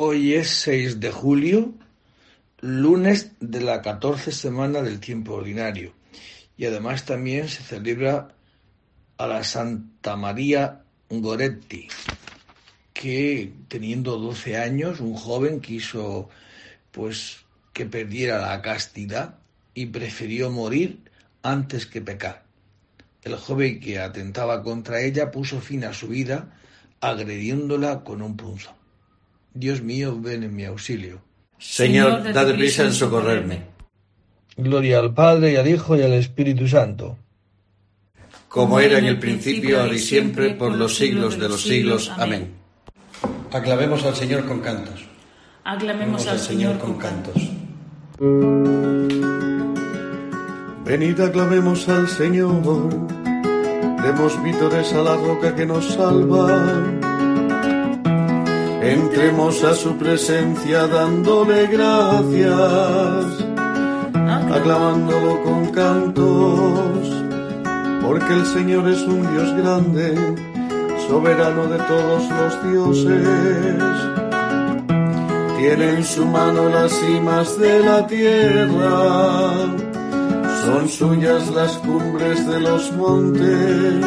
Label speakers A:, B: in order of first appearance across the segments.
A: Hoy es 6 de julio, lunes de la 14 semana del tiempo ordinario. Y además también se celebra a la Santa María Goretti, que teniendo 12 años, un joven quiso pues que perdiera la castidad y prefirió morir antes que pecar. El joven que atentaba contra ella puso fin a su vida agrediéndola con un punzón. Dios mío, ven en mi auxilio.
B: Señor, date prisa en socorrerme.
A: Gloria al Padre y al Hijo y al Espíritu Santo.
B: Como era en el principio, ahora y siempre, por los siglos de los siglos. Amén. Aclamemos al Señor con cantos.
C: Aclamemos al Señor con cantos.
D: Venid, aclamemos al Señor. Demos vítores a la roca que nos salva Entremos a su presencia dándole gracias, aclamándolo con cantos, porque el Señor es un Dios grande, soberano de todos los dioses. Tiene en su mano las cimas de la tierra, son suyas las cumbres de los montes,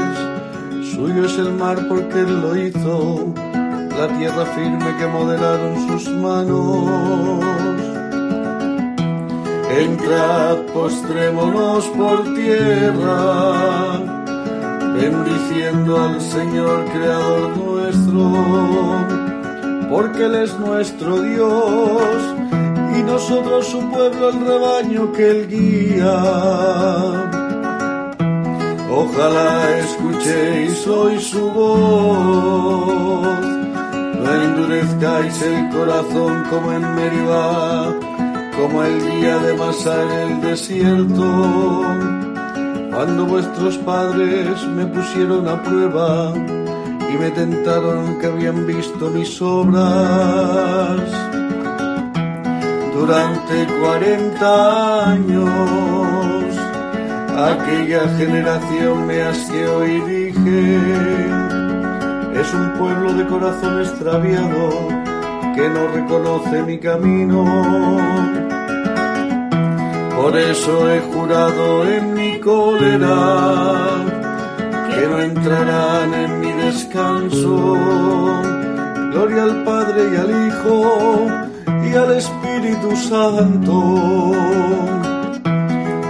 D: suyo es el mar porque Él lo hizo la tierra firme que modelaron sus manos. Entrad, postrémonos por tierra, bendiciendo al Señor Creador nuestro, porque Él es nuestro Dios y nosotros su pueblo, el rebaño que Él guía. Ojalá escuchéis hoy su voz no endurezcáis el corazón como en Meribá, como el día de Masá en el desierto, cuando vuestros padres me pusieron a prueba y me tentaron que habían visto mis obras. Durante cuarenta años, aquella generación me asqueó y dije, es un pueblo de corazón extraviado que no reconoce mi camino. Por eso he jurado en mi cólera que no entrarán en mi descanso. Gloria al Padre y al Hijo y al Espíritu Santo,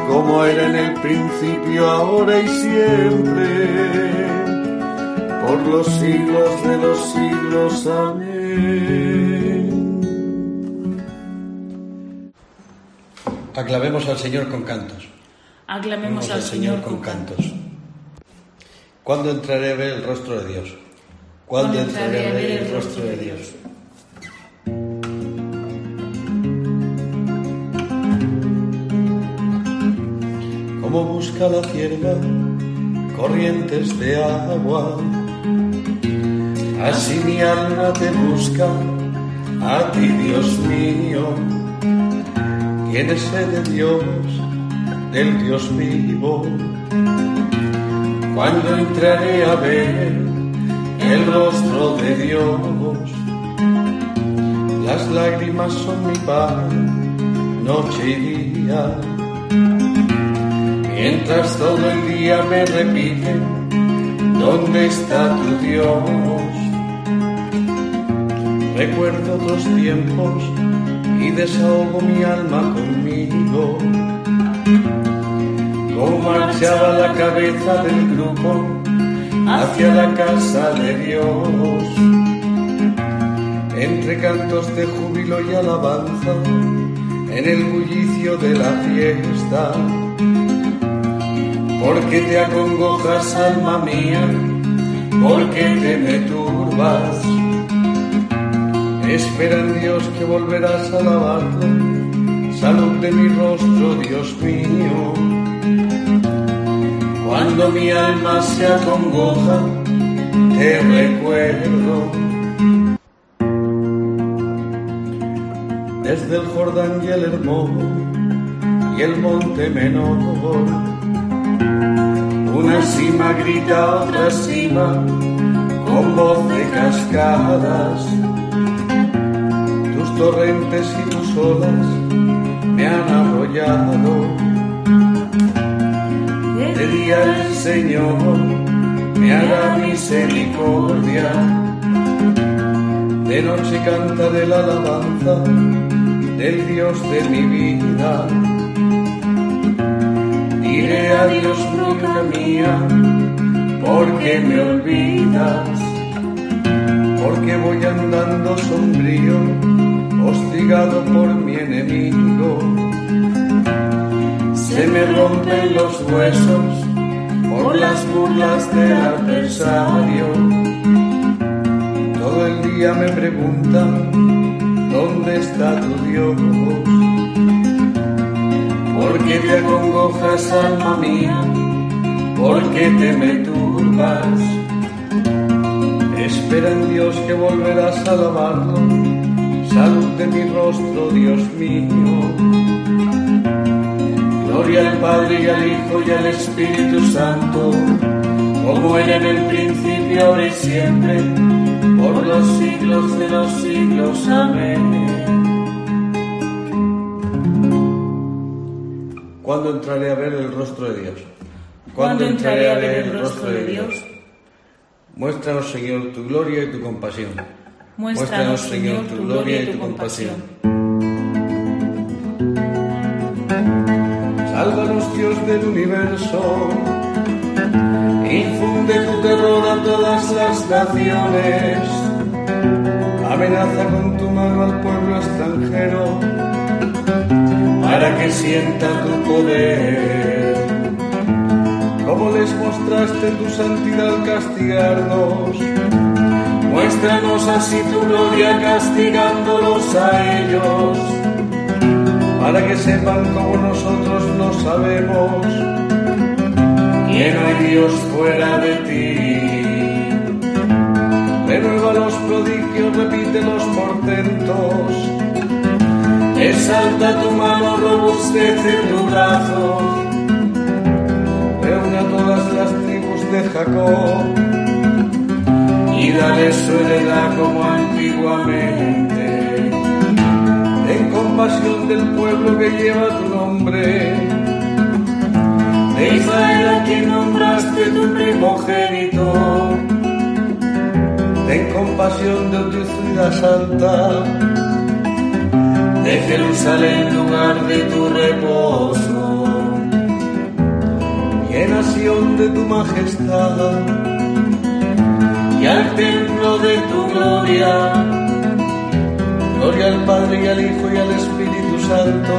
D: como era en el principio, ahora y siempre por los siglos de los siglos. Amén.
B: Aclamemos al Señor con cantos.
C: Aclamemos al Señor con cantos.
B: ¿Cuándo entraré a ver el rostro de Dios? ¿Cuándo entraré a ver el rostro de Dios?
D: Como busca la cierva corrientes de agua Así mi alma te busca, a ti Dios mío. Tienes sed de Dios, del Dios vivo. Cuando entraré a ver el rostro de Dios, las lágrimas son mi pan, noche y día. Mientras todo el día me repiten, ¿dónde está tu Dios? Recuerdo otros tiempos y desahogo mi alma conmigo. Como marchaba la cabeza del grupo hacia la casa de Dios. Entre cantos de júbilo y alabanza, en el bullicio de la fiesta. Porque te acongojas, alma mía, porque te me turbas Espera Dios que volverás a alabarlo. Salud de mi rostro, Dios mío. Cuando mi alma se acongoja, te recuerdo. Desde el Jordán y el Hermón y el Monte Menor, una cima grita a otra cima con voz de cascadas torrentes y tus olas me han arrollado. De día el Señor me hará misericordia. De noche cantaré la alabanza del Dios de mi vida. Diré adiós, nunca mía, porque me olvidas, porque voy andando sombrío, hostigado por mi enemigo. Se me rompen los huesos por las burlas del adversario. Todo el día me preguntan, ¿dónde está tu Dios? ¿Por qué te acongojas, alma mía? ¿Por qué te me turbas? Espera en Dios que volverás a alabarlo. Salud de mi rostro, Dios mío. Gloria al Padre y al Hijo y al Espíritu Santo, como era en el principio, ahora y siempre, por los siglos de los siglos. Amén. ¿Cuándo entraré a ver el rostro de Dios?
C: ¿Cuándo entraré a ver el rostro de Dios?
D: Muéstranos, Señor, tu gloria y tu compasión.
C: Muéstranos, Señor, tu gloria y tu compasión.
D: Sálvanos, Dios del universo. Infunde tu terror a todas las naciones. Amenaza con tu mano al pueblo extranjero para que sienta tu poder. Como les mostraste tu santidad al castigarnos, muéstranos así tu gloria castigándolos a ellos, para que sepan como nosotros lo sabemos, no hay Dios fuera de ti. Renueva los prodigios, repite los portentos, exalta tu mano, robustece tu brazo reúne a todas las tribus de Jacob y dale su heredad como antiguamente. Ten compasión del pueblo que lleva tu nombre, de Israel a quien nombraste tu primogénito. Ten compasión de tu ciudad santa, de Jerusalén, lugar de tu reposo nación de tu majestad y al templo de tu gloria. Gloria al Padre y al Hijo y al Espíritu Santo,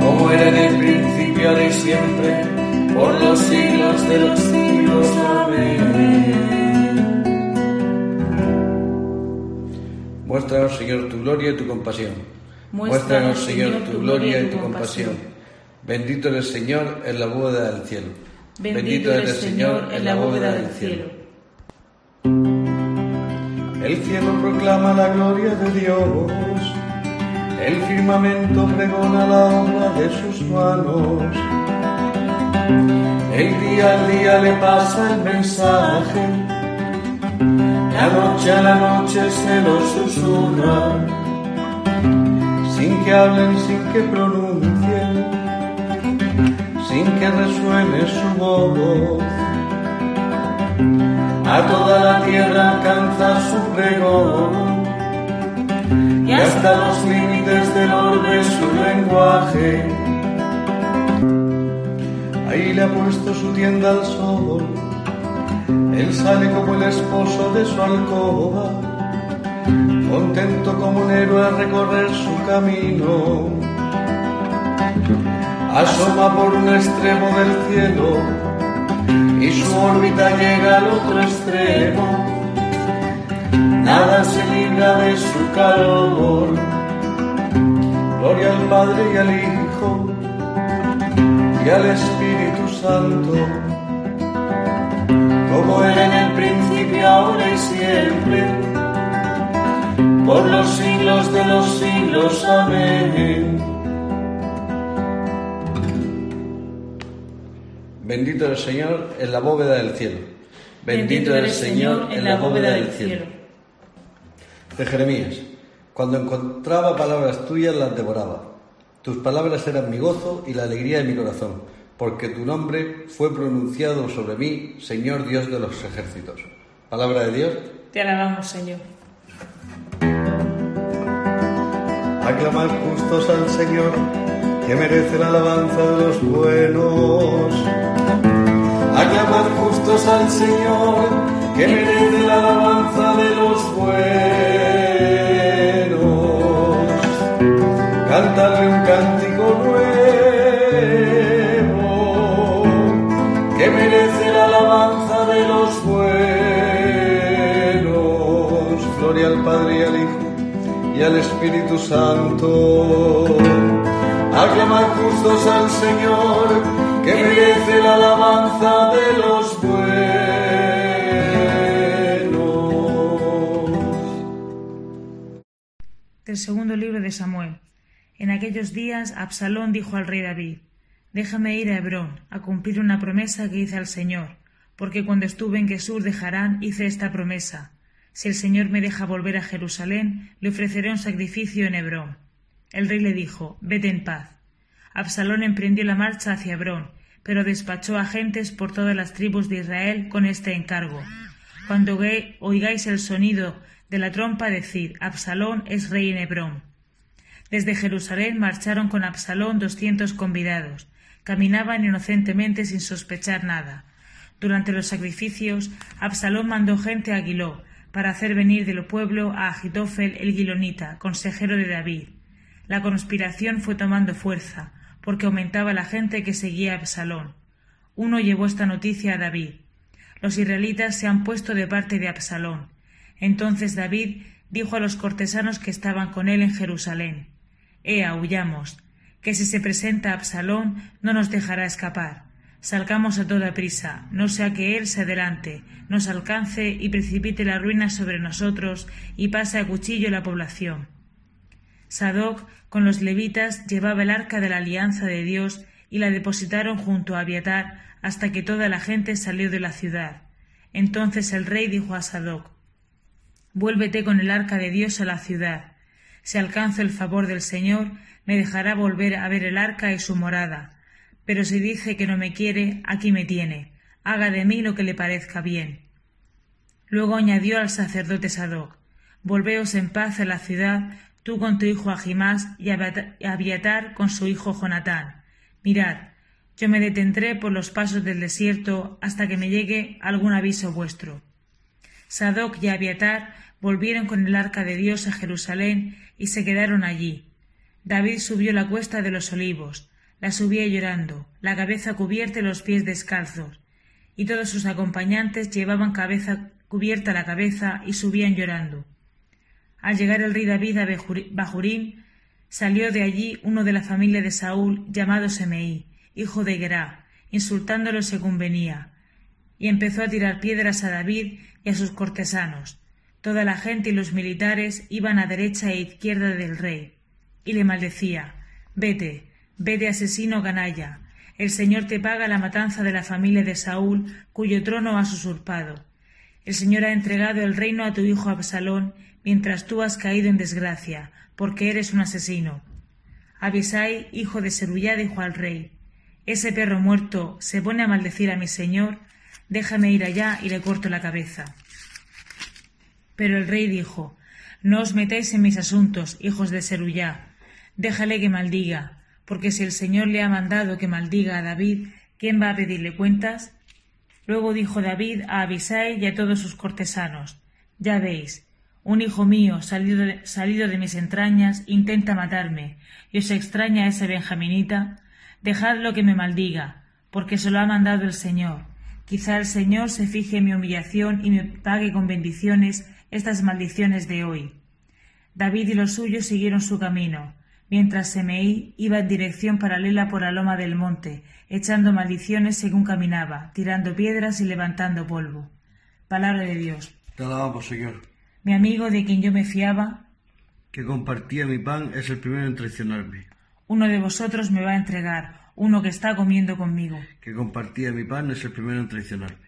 D: como era en el principio, ahora y siempre, por los siglos de los siglos. Amén. Muéstranos, Señor, tu gloria y tu compasión. Muéstranos, Señor, tu gloria y tu compasión. Bendito eres Señor en la bóveda del cielo.
C: Bendito eres Señor en la bóveda del cielo.
D: El cielo proclama la gloria de Dios. El firmamento pregona la obra de sus manos. El día al día le pasa el mensaje. La noche a la noche se lo susurra. Sin que hablen, sin que pronuncien sin que resuene su voz. A toda la tierra alcanza su pregón. Y hasta los límites del orbe su lenguaje. Ahí le ha puesto su tienda al sol, él sale como el esposo de su alcoba, contento como un héroe a recorrer su camino. Asoma por un extremo del cielo y su órbita llega al otro extremo. Nada se libra de su calor. Gloria al Padre y al Hijo y al Espíritu Santo, como era en el principio, ahora y siempre, por los siglos de los siglos. Amén. Bendito el Señor en la bóveda del cielo.
C: Bendito eres Señor en la bóveda del cielo.
D: De Jeremías.
B: Cuando encontraba palabras tuyas las devoraba. Tus palabras eran mi gozo y la alegría de mi corazón, porque tu nombre fue pronunciado sobre mí, Señor Dios de los ejércitos. Palabra de Dios.
C: Te alabamos, Señor.
D: Aclamad justos al Señor, que merece la alabanza de los buenos. Aclamad justos al Señor, que merece la alabanza de los buenos. Cántale un cántico nuevo, que merece la alabanza de los buenos. Gloria al Padre y al Hijo y al Espíritu Santo. Aclamad justos al Señor, que merece la alabanza de los buenos.
C: Del segundo libro de Samuel. En aquellos días Absalón dijo al rey David, Déjame ir a Hebrón, a cumplir una promesa que hice al Señor, porque cuando estuve en Gesur de Harán hice esta promesa. Si el Señor me deja volver a Jerusalén, le ofreceré un sacrificio en Hebrón. El rey le dijo, Vete en paz. Absalón emprendió la marcha hacia Hebrón, pero despachó agentes por todas las tribus de Israel con este encargo. Cuando oigáis el sonido de la trompa, decid, Absalón es rey en Hebrón. Desde Jerusalén marcharon con Absalón doscientos convidados. Caminaban inocentemente sin sospechar nada. Durante los sacrificios, Absalón mandó gente a Aguiló para hacer venir del pueblo a Agitofel el Gilonita, consejero de David. La conspiración fue tomando fuerza, porque aumentaba la gente que seguía a Absalón. Uno llevó esta noticia a David. Los israelitas se han puesto de parte de Absalón. Entonces David dijo a los cortesanos que estaban con él en Jerusalén Ea, huyamos, que si se presenta Absalón no nos dejará escapar. Salgamos a toda prisa, no sea que él se adelante, nos alcance y precipite la ruina sobre nosotros y pase a cuchillo la población. Sadoc con los levitas llevaba el arca de la alianza de Dios y la depositaron junto a Abiatar hasta que toda la gente salió de la ciudad. Entonces el rey dijo a Sadoc Vuélvete con el arca de Dios a la ciudad. Si alcanzo el favor del Señor, me dejará volver a ver el arca y su morada pero si dice que no me quiere, aquí me tiene. Haga de mí lo que le parezca bien. Luego añadió al sacerdote Sadoc Volveos en paz a la ciudad, tú con tu hijo Ahimás y Abiatar con su hijo Jonatán. Mirad, yo me detendré por los pasos del desierto hasta que me llegue algún aviso vuestro. Sadoc y Abiatar volvieron con el arca de Dios a Jerusalén y se quedaron allí. David subió la cuesta de los olivos, la subía llorando, la cabeza cubierta y los pies descalzos, y todos sus acompañantes llevaban cabeza cubierta la cabeza y subían llorando. Al llegar el rey David a Bajurín, salió de allí uno de la familia de Saúl llamado Semeí, hijo de Gerá, insultándolo según venía, y empezó a tirar piedras a David y a sus cortesanos. Toda la gente y los militares iban a derecha e izquierda del rey, y le maldecía Vete, Vete asesino canalla. El Señor te paga la matanza de la familia de Saúl, cuyo trono has usurpado. El Señor ha entregado el reino a tu hijo Absalón, mientras tú has caído en desgracia, porque eres un asesino. Abisai, hijo de Seruyá, dijo al rey Ese perro muerto se pone a maldecir a mi señor, déjame ir allá y le corto la cabeza. Pero el rey dijo No os metáis en mis asuntos, hijos de Seruyá, déjale que maldiga, porque si el Señor le ha mandado que maldiga a David, ¿quién va a pedirle cuentas? Luego dijo David a Abisai y a todos sus cortesanos, Ya veis, un hijo mío salido de, salido de mis entrañas intenta matarme, y os extraña ese benjaminita, dejadlo que me maldiga, porque se lo ha mandado el Señor. Quizá el Señor se fije en mi humillación y me pague con bendiciones estas maldiciones de hoy. David y los suyos siguieron su camino, mientras Semeí iba en dirección paralela por la loma del monte, echando maldiciones según caminaba, tirando piedras y levantando polvo. Palabra de Dios.
B: Te alabamos, Señor.
C: Mi amigo de quien yo me fiaba,
B: que compartía mi pan, es el primero en traicionarme.
C: Uno de vosotros me va a entregar, uno que está comiendo conmigo.
B: Que compartía mi pan es el primero en traicionarme.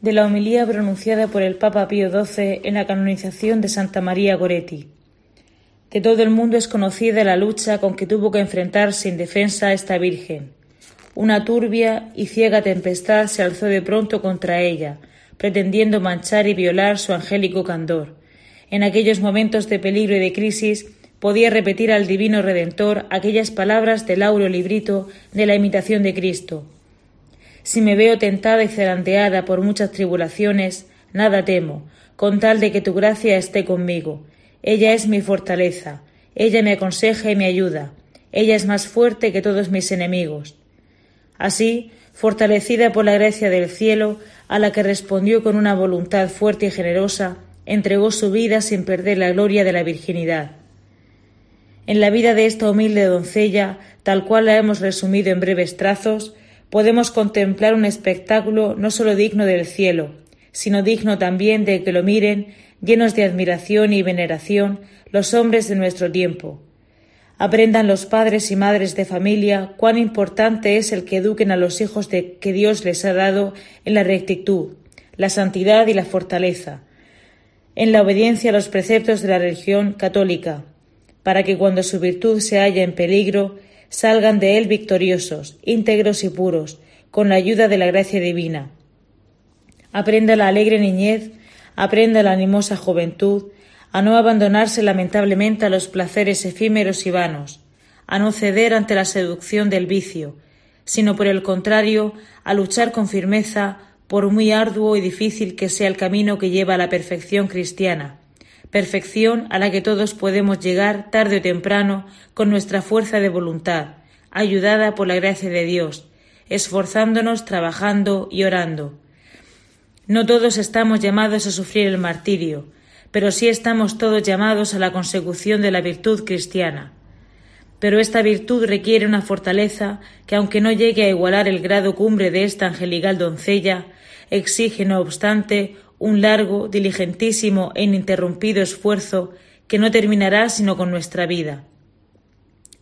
C: de la homilía pronunciada por el Papa Pío XII en la canonización de Santa María Goretti. De todo el mundo es conocida la lucha con que tuvo que enfrentarse indefensa esta Virgen. Una turbia y ciega tempestad se alzó de pronto contra ella, pretendiendo manchar y violar su angélico candor. En aquellos momentos de peligro y de crisis podía repetir al Divino Redentor aquellas palabras del auro librito de la imitación de Cristo. Si me veo tentada y zarandeada por muchas tribulaciones, nada temo, con tal de que tu gracia esté conmigo. Ella es mi fortaleza, ella me aconseja y me ayuda, ella es más fuerte que todos mis enemigos. Así, fortalecida por la gracia del cielo, a la que respondió con una voluntad fuerte y generosa, entregó su vida sin perder la gloria de la virginidad. En la vida de esta humilde doncella, tal cual la hemos resumido en breves trazos, podemos contemplar un espectáculo no sólo digno del cielo, sino digno también de que lo miren, llenos de admiración y veneración, los hombres de nuestro tiempo. Aprendan los padres y madres de familia cuán importante es el que eduquen a los hijos de que Dios les ha dado en la rectitud, la santidad y la fortaleza, en la obediencia a los preceptos de la religión católica, para que cuando su virtud se halla en peligro, salgan de él victoriosos, íntegros y puros, con la ayuda de la gracia divina. Aprenda la alegre niñez, aprenda la animosa juventud, a no abandonarse lamentablemente a los placeres efímeros y vanos, a no ceder ante la seducción del vicio, sino por el contrario, a luchar con firmeza, por muy arduo y difícil que sea el camino que lleva a la perfección cristiana, perfección a la que todos podemos llegar tarde o temprano con nuestra fuerza de voluntad, ayudada por la gracia de Dios, esforzándonos, trabajando y orando. No todos estamos llamados a sufrir el martirio, pero sí estamos todos llamados a la consecución de la virtud cristiana. Pero esta virtud requiere una fortaleza que, aunque no llegue a igualar el grado cumbre de esta angelical doncella, exige, no obstante, un largo, diligentísimo e ininterrumpido esfuerzo que no terminará sino con nuestra vida.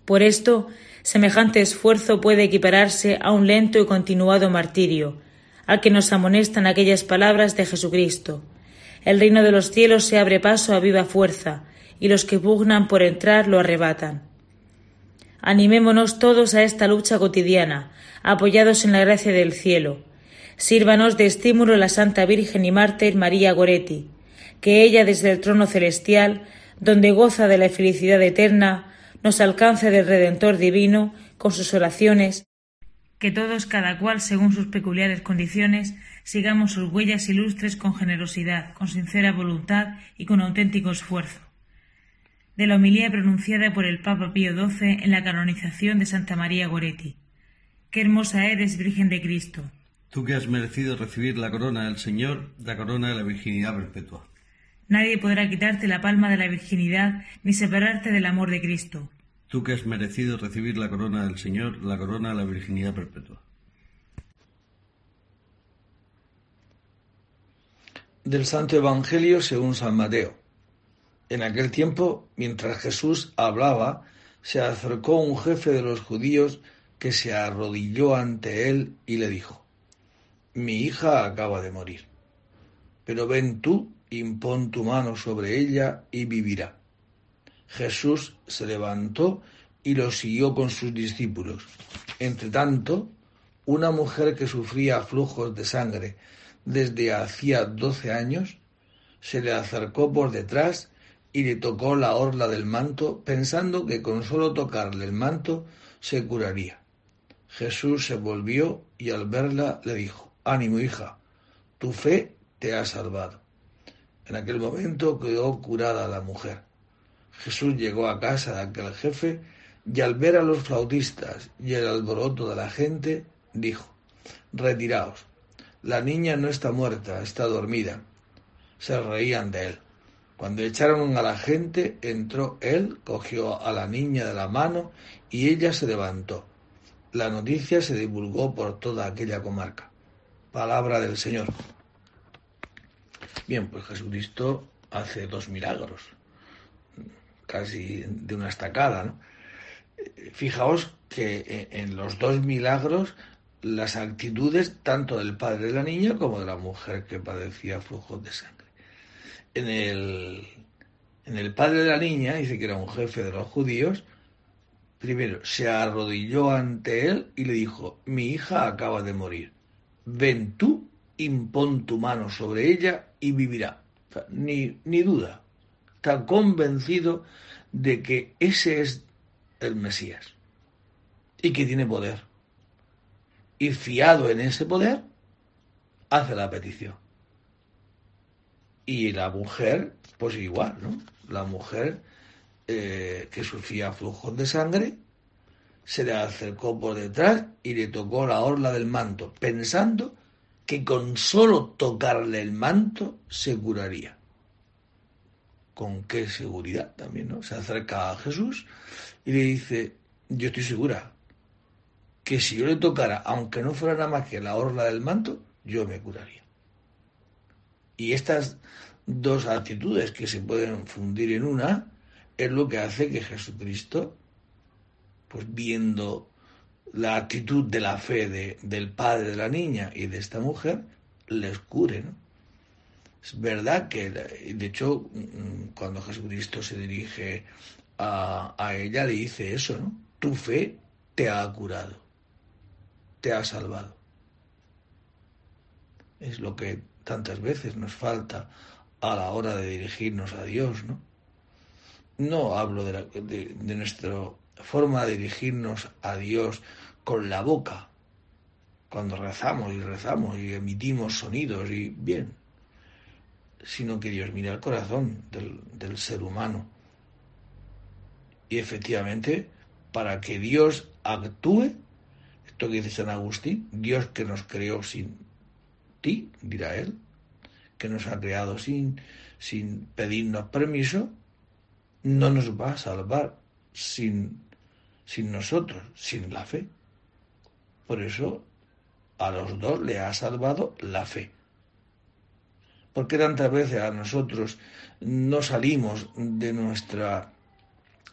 C: Por esto, semejante esfuerzo puede equipararse a un lento y continuado martirio, al que nos amonestan aquellas palabras de Jesucristo. El reino de los cielos se abre paso a viva fuerza, y los que pugnan por entrar lo arrebatan. Animémonos todos a esta lucha cotidiana, apoyados en la gracia del cielo, Sírvanos de estímulo la Santa Virgen y Mártir María Goretti, que ella desde el trono celestial, donde goza de la felicidad eterna, nos alcance del Redentor divino con sus oraciones, que todos, cada cual según sus peculiares condiciones, sigamos sus huellas ilustres con generosidad, con sincera voluntad y con auténtico esfuerzo. De la homilía pronunciada por el Papa Pío XII en la canonización de Santa María Goretti. Qué hermosa eres, Virgen de Cristo,
B: Tú que has merecido recibir la corona del Señor, la corona de la virginidad perpetua.
C: Nadie podrá quitarte la palma de la virginidad ni separarte del amor de Cristo.
B: Tú que has merecido recibir la corona del Señor, la corona de la virginidad perpetua.
A: Del Santo Evangelio según San Mateo. En aquel tiempo, mientras Jesús hablaba, se acercó un jefe de los judíos que se arrodilló ante él y le dijo, mi hija acaba de morir. Pero ven tú, impón tu mano sobre ella y vivirá. Jesús se levantó y lo siguió con sus discípulos. Entre tanto, una mujer que sufría flujos de sangre desde hacía doce años, se le acercó por detrás y le tocó la orla del manto, pensando que con solo tocarle el manto se curaría. Jesús se volvió y al verla le dijo, Ánimo, hija, tu fe te ha salvado. En aquel momento quedó curada la mujer. Jesús llegó a casa de aquel jefe y al ver a los flautistas y el alboroto de la gente, dijo, Retiraos, la niña no está muerta, está dormida. Se reían de él. Cuando echaron a la gente, entró él, cogió a la niña de la mano y ella se levantó. La noticia se divulgó por toda aquella comarca. Palabra del Señor. Bien, pues Jesucristo hace dos milagros, casi de una estacada. ¿no? Fijaos que en los dos milagros las actitudes tanto del padre de la niña como de la mujer que padecía flujos de sangre. En el, en el padre de la niña, dice que era un jefe de los judíos, primero se arrodilló ante él y le dijo, mi hija acaba de morir, ven tú, impón tu mano sobre ella y vivirá. ni, ni duda, está convencido de que ese es el Mesías y que tiene poder y fiado en ese poder, hace la petición. Y la mujer, pues igual, ¿no? La mujer eh, que sufría flujos de sangre, se le acercó por detrás y le tocó la orla del manto, pensando que con solo tocarle el manto se curaría. ¿Con qué seguridad también, no? Se acerca a Jesús y le dice, yo estoy segura, que si yo le tocara, aunque no fuera nada más que la orla del manto, yo me curaría. Y estas dos actitudes que se pueden fundir en una es lo que hace que Jesucristo, pues viendo la actitud de la fe de, del padre de la niña y de esta mujer, les cure. ¿no? Es verdad que, de hecho, cuando Jesucristo se dirige a, ella, le dice eso, ¿no? Tu fe te ha curado te ha salvado. Es lo que tantas veces nos falta a la hora de dirigirnos a Dios, ¿no? No hablo de, nuestra forma de dirigirnos a Dios con la boca, cuando rezamos y rezamos y emitimos sonidos y bien, sino que Dios mira el corazón del, del ser humano. Y efectivamente, para que Dios actúe, esto que dice San Agustín, Dios que nos creó sin ti, dirá él, que nos ha creado sin, sin pedirnos permiso, no nos va a salvar sin, sin nosotros, sin la fe. Por eso a los dos le ha salvado la fe. ¿Por qué tantas veces a nosotros no salimos de nuestras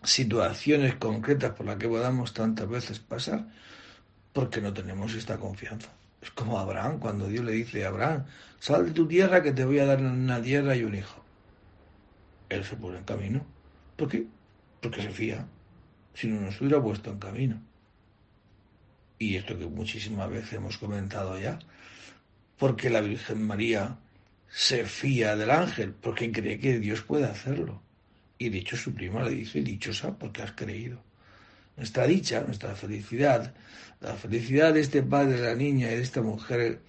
A: situaciones concretas por las que podamos tantas veces pasar? porque no tenemos esta confianza. Es como Abraham, cuando Dios le dice a Abraham, sal de tu tierra que te voy a dar una tierra y un hijo. Él se pone en camino. ¿Por qué? Porque se fía. Si no nos hubiera puesto en camino. Y esto que muchísimas veces hemos comentado ya, porque la Virgen María se fía del ángel, porque cree que Dios puede hacerlo. Y de hecho su prima le dice, dichosa porque has creído. Nuestra dicha, nuestra felicidad, la felicidad de este padre de la niña y de esta mujer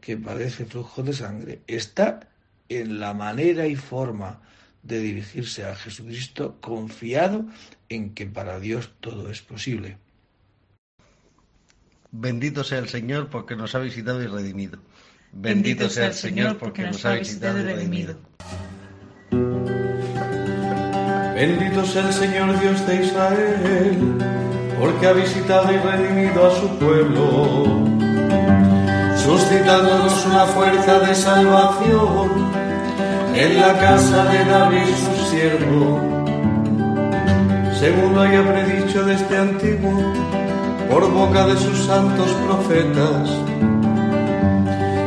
A: que padece flujo de sangre está en la manera y forma de dirigirse a Jesucristo confiado en que para Dios todo es posible.
B: Bendito sea el Señor porque nos ha visitado y redimido. Bendito, sea el Señor porque nos ha visitado y redimido.
D: Bendito sea el Señor Dios de Israel, porque ha visitado y redimido a su pueblo, suscitándonos una fuerza de salvación en la casa de David su siervo, según lo haya predicho desde antiguo por boca de sus santos profetas.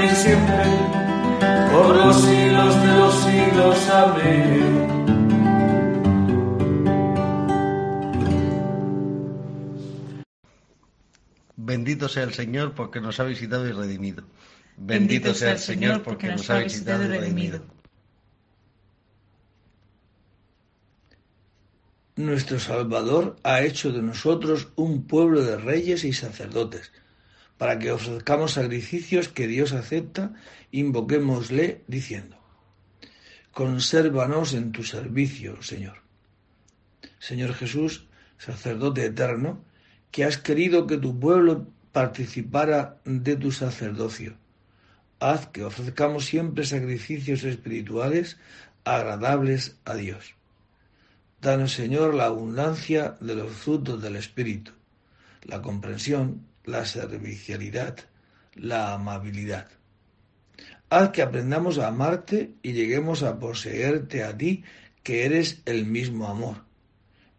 D: y siempre, por los siglos de los siglos. Amén.
B: Bendito sea el Señor porque nos ha visitado y redimido. Bendito sea el Señor porque nos ha visitado y redimido.
A: Nuestro Salvador ha hecho de nosotros un pueblo de reyes y sacerdotes, para que ofrezcamos sacrificios que Dios acepta, invoquémosle diciendo, consérvanos en tu servicio, Señor. Señor Jesús, sacerdote eterno, que has querido que tu pueblo participara de tu sacerdocio. Haz que ofrezcamos siempre sacrificios espirituales agradables a Dios. Danos, Señor, la abundancia de los frutos del Espíritu, la comprensión, la servicialidad, la amabilidad. Haz que aprendamos a amarte y lleguemos a poseerte a ti, que eres el mismo amor,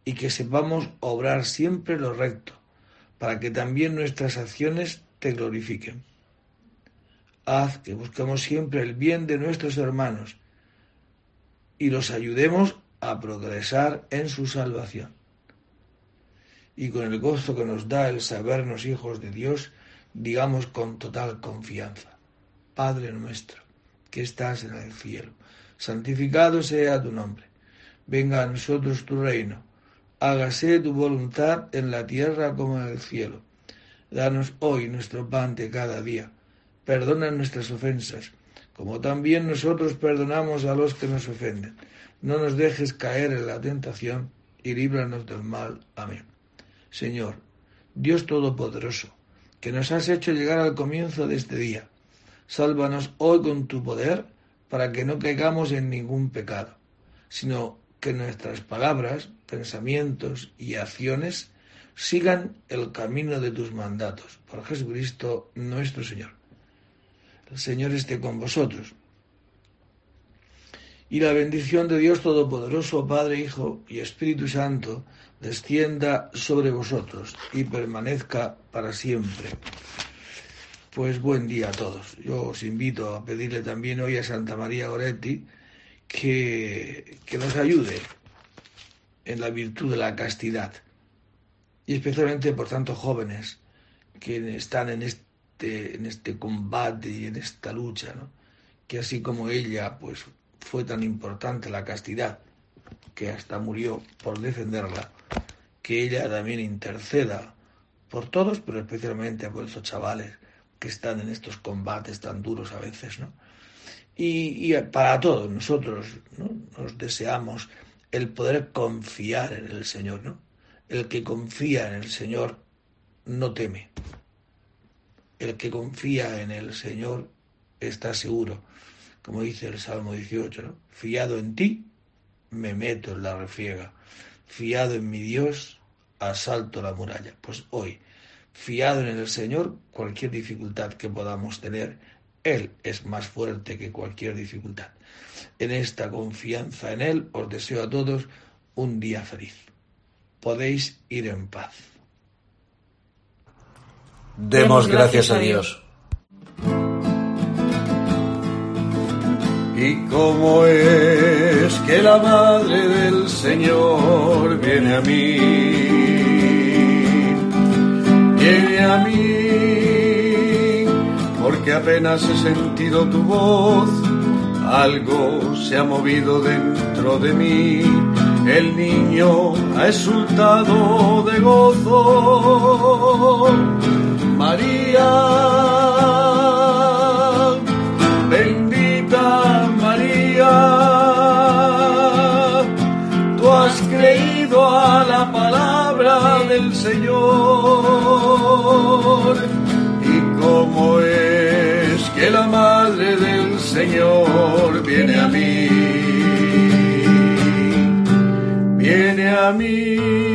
A: y que sepamos obrar siempre lo recto, para que también nuestras acciones te glorifiquen. Haz que busquemos siempre el bien de nuestros hermanos y los ayudemos a progresar en su salvación. Y con el gozo que nos da el sabernos hijos de Dios, digamos con total confianza, Padre nuestro, que estás en el cielo, santificado sea tu nombre, venga a nosotros tu reino hágase tu voluntad en la tierra como en el cielo. Danos hoy nuestro pan de cada día. Perdona nuestras ofensas, como también nosotros perdonamos a los que nos ofenden. No nos dejes caer en la tentación y líbranos del mal. Amén. Señor, Dios Todopoderoso, que nos has hecho llegar al comienzo de este día, sálvanos hoy con tu poder para que no caigamos en ningún pecado, sino que nuestras palabras, pensamientos y acciones sigan el camino de tus mandatos. Por Jesucristo nuestro Señor. El Señor esté con vosotros. Y la bendición de Dios Todopoderoso, Padre, Hijo y Espíritu Santo, descienda sobre vosotros y permanezca para siempre. Pues buen día a todos. Yo os invito a pedirle también hoy a Santa María Goretti, que, nos ayude en la virtud de la castidad. Y especialmente, por tanto, jóvenes que están en este, en este combate y en esta lucha, que así como ella, pues fue tan importante la castidad, que hasta murió por defenderla, que ella también interceda por todos, pero especialmente por esos chavales que están en estos combates tan duros a veces, ¿no? Y, para todos nosotros nos deseamos el poder confiar en el Señor, ¿no? El que confía en el Señor no teme. El que confía en el Señor está seguro, como dice el Salmo 18, ¿no? Fiado en ti, me meto en la refriega. Fiado en mi Dios, asalto la muralla. Pues hoy, fiado en el Señor, cualquier dificultad que podamos tener, él es más fuerte que cualquier dificultad. En esta confianza en Él os deseo a todos un día feliz. Podéis ir en paz.
B: Demos gracias a Dios.
D: Y cómo es que la Madre del Señor viene a mí, viene a mí porque apenas he sentido tu voz, algo se ha movido dentro de mí, el niño ha exultado de gozo. María, la palabra del Señor y como es que la Madre del Señor viene a mí, viene a mí.